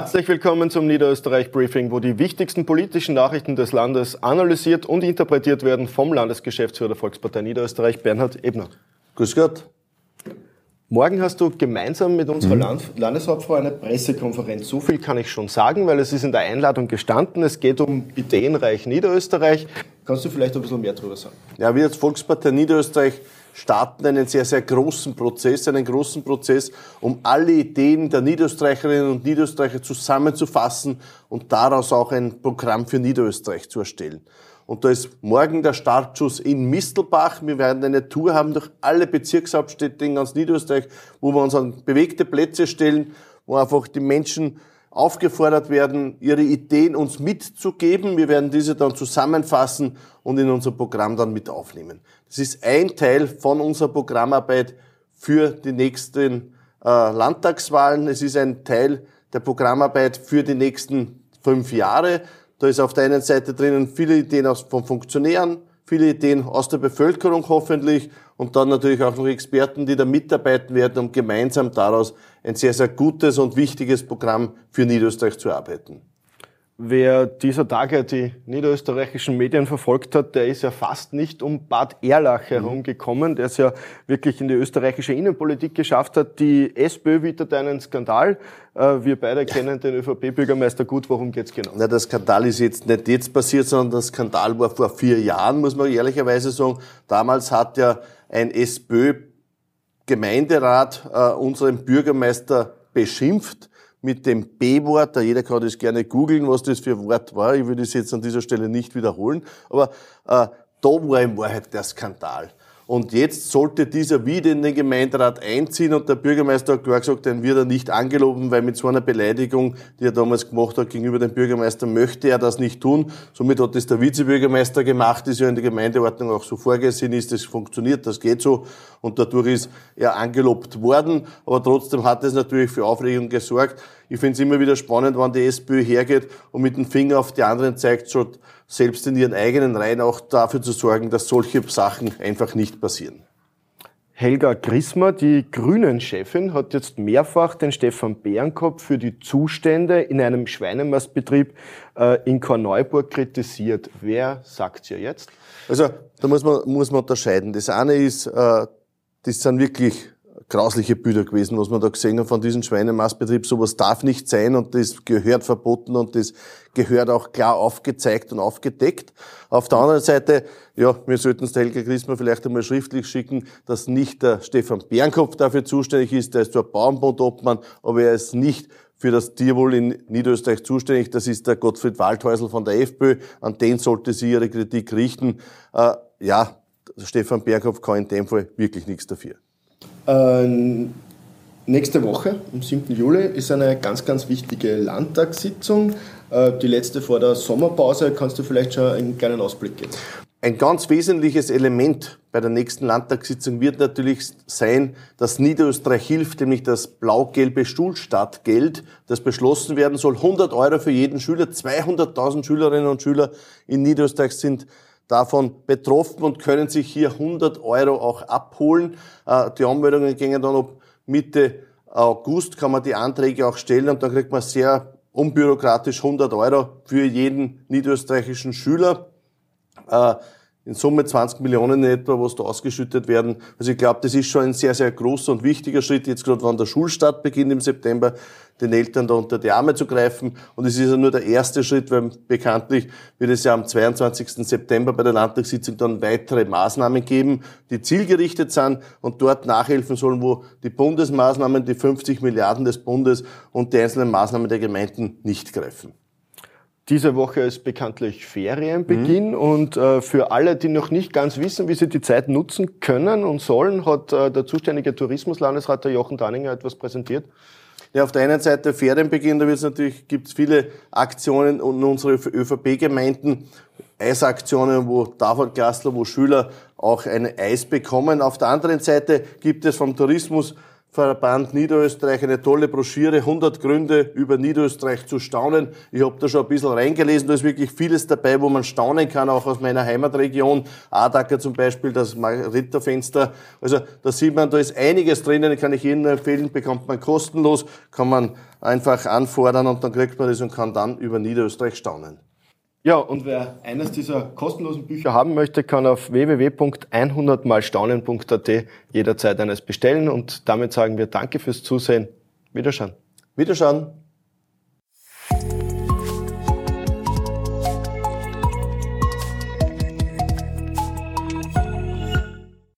Herzlich willkommen zum Niederösterreich Briefing, wo die wichtigsten politischen Nachrichten des Landes analysiert und interpretiert werden vom Landesgeschäftsführer der Volkspartei Niederösterreich, Bernhard Ebner. Grüß Gott. Morgen hast du gemeinsam mit unserer mhm. Land Landeshauptfrau eine Pressekonferenz. So viel kann ich schon sagen, weil es ist in der Einladung gestanden. Es geht um Ideenreich Niederösterreich. Kannst du vielleicht ein bisschen mehr darüber sagen? Ja, wir als Volkspartei Niederösterreich starten einen sehr, sehr großen Prozess, einen großen Prozess, um alle Ideen der Niederösterreicherinnen und Niederösterreicher zusammenzufassen und daraus auch ein Programm für Niederösterreich zu erstellen. Und da ist morgen der Startschuss in Mistelbach. Wir werden eine Tour haben durch alle Bezirkshauptstädte in ganz Niederösterreich, wo wir uns an bewegte Plätze stellen, wo einfach die Menschen aufgefordert werden, ihre Ideen uns mitzugeben. Wir werden diese dann zusammenfassen und in unser Programm dann mit aufnehmen. Das ist ein Teil von unserer Programmarbeit für die nächsten äh, Landtagswahlen. Es ist ein Teil der Programmarbeit für die nächsten fünf Jahre. Da ist auf der einen Seite drinnen viele Ideen aus, von Funktionären, viele Ideen aus der Bevölkerung hoffentlich und dann natürlich auch noch Experten, die da mitarbeiten werden, um gemeinsam daraus ein sehr, sehr gutes und wichtiges Programm für Niederösterreich zu arbeiten. Wer dieser Tage die niederösterreichischen Medien verfolgt hat, der ist ja fast nicht um Bad Erlach mhm. herumgekommen, der es ja wirklich in die österreichische Innenpolitik geschafft hat. Die SPÖ wittert einen Skandal. Äh, wir beide kennen den ÖVP-Bürgermeister gut. Worum geht's genau? Na, der Skandal ist jetzt nicht jetzt passiert, sondern der Skandal war vor vier Jahren, muss man ehrlicherweise sagen. Damals hat ja ein SPÖ-Gemeinderat äh, unseren Bürgermeister beschimpft mit dem B-Wort. Jeder kann das gerne googeln, was das für ein Wort war. Ich würde es jetzt an dieser Stelle nicht wiederholen. Aber äh, da war in Wahrheit der Skandal. Und jetzt sollte dieser wieder in den Gemeinderat einziehen und der Bürgermeister hat klar gesagt, den wird er nicht angeloben, weil mit so einer Beleidigung, die er damals gemacht hat gegenüber dem Bürgermeister, möchte er das nicht tun. Somit hat das der Vizebürgermeister gemacht, ist ja in der Gemeindeordnung auch so vorgesehen ist, das funktioniert, das geht so und dadurch ist er angelobt worden. Aber trotzdem hat es natürlich für Aufregung gesorgt. Ich finde es immer wieder spannend, wenn die SPÖ hergeht und mit dem Finger auf die anderen zeigt, schon selbst in ihren eigenen Reihen auch dafür zu sorgen, dass solche Sachen einfach nicht passieren. Helga Grismer, die Grünen-Chefin, hat jetzt mehrfach den Stefan Bärenkopf für die Zustände in einem Schweinemastbetrieb äh, in Korneuburg kritisiert. Wer sagt ihr jetzt? Also da muss man, muss man unterscheiden. Das eine ist, äh, das sind wirklich grausliche Bilder gewesen, was man da gesehen hat von diesem Schweinemastbetrieb. Sowas darf nicht sein und das gehört verboten und das gehört auch klar aufgezeigt und aufgedeckt. Auf der anderen Seite, ja, wir sollten es der Helga Christmann vielleicht einmal schriftlich schicken, dass nicht der Stefan Bernkopf dafür zuständig ist, der ist zwar Bauernbundobmann, aber er ist nicht für das Tierwohl in Niederösterreich zuständig. Das ist der Gottfried Waldhäusl von der FPÖ. An den sollte sie ihre Kritik richten. Äh, ja, Stefan Bernkopf kann in dem Fall wirklich nichts dafür. Äh, nächste Woche, am 7. Juli, ist eine ganz, ganz wichtige Landtagssitzung. Äh, die letzte vor der Sommerpause. Kannst du vielleicht schon einen kleinen Ausblick geben? Ein ganz wesentliches Element bei der nächsten Landtagssitzung wird natürlich sein, dass Niederösterreich hilft, nämlich das blau-gelbe Schulstartgeld, das beschlossen werden soll. 100 Euro für jeden Schüler, 200.000 Schülerinnen und Schüler in Niederösterreich sind davon betroffen und können sich hier 100 Euro auch abholen. Äh, die Anmeldungen gingen dann ab Mitte August, kann man die Anträge auch stellen und dann kriegt man sehr unbürokratisch 100 Euro für jeden niederösterreichischen Schüler. In Summe 20 Millionen etwa, was da ausgeschüttet werden. Also ich glaube, das ist schon ein sehr, sehr großer und wichtiger Schritt, jetzt gerade wann der Schulstart beginnt im September, den Eltern da unter die Arme zu greifen. Und es ist ja nur der erste Schritt, weil bekanntlich wird es ja am 22. September bei der Landtagssitzung dann weitere Maßnahmen geben, die zielgerichtet sind und dort nachhelfen sollen, wo die Bundesmaßnahmen, die 50 Milliarden des Bundes und die einzelnen Maßnahmen der Gemeinden nicht greifen. Diese Woche ist bekanntlich Ferienbeginn mhm. und äh, für alle, die noch nicht ganz wissen, wie sie die Zeit nutzen können und sollen, hat äh, der zuständige Tourismuslandesrat, der Jochen Danninger, etwas präsentiert. Ja, auf der einen Seite Ferienbeginn, da wird's natürlich, gibt's viele Aktionen und unsere ÖVP-Gemeinden, Eisaktionen, wo Tafelklassler, wo Schüler auch ein Eis bekommen. Auf der anderen Seite gibt es vom Tourismus Verband Niederösterreich eine tolle Broschüre, 100 Gründe über Niederösterreich zu staunen. Ich habe da schon ein bisschen reingelesen, da ist wirklich vieles dabei, wo man staunen kann, auch aus meiner Heimatregion. Adacker zum Beispiel, das Ritterfenster. Also da sieht man, da ist einiges drinnen, kann ich Ihnen empfehlen, bekommt man kostenlos, kann man einfach anfordern und dann kriegt man das und kann dann über Niederösterreich staunen. Ja, und wer eines dieser kostenlosen Bücher haben möchte, kann auf www.100malstaunen.at jederzeit eines bestellen. Und damit sagen wir Danke fürs Zusehen. Wiederschauen. Wiederschauen.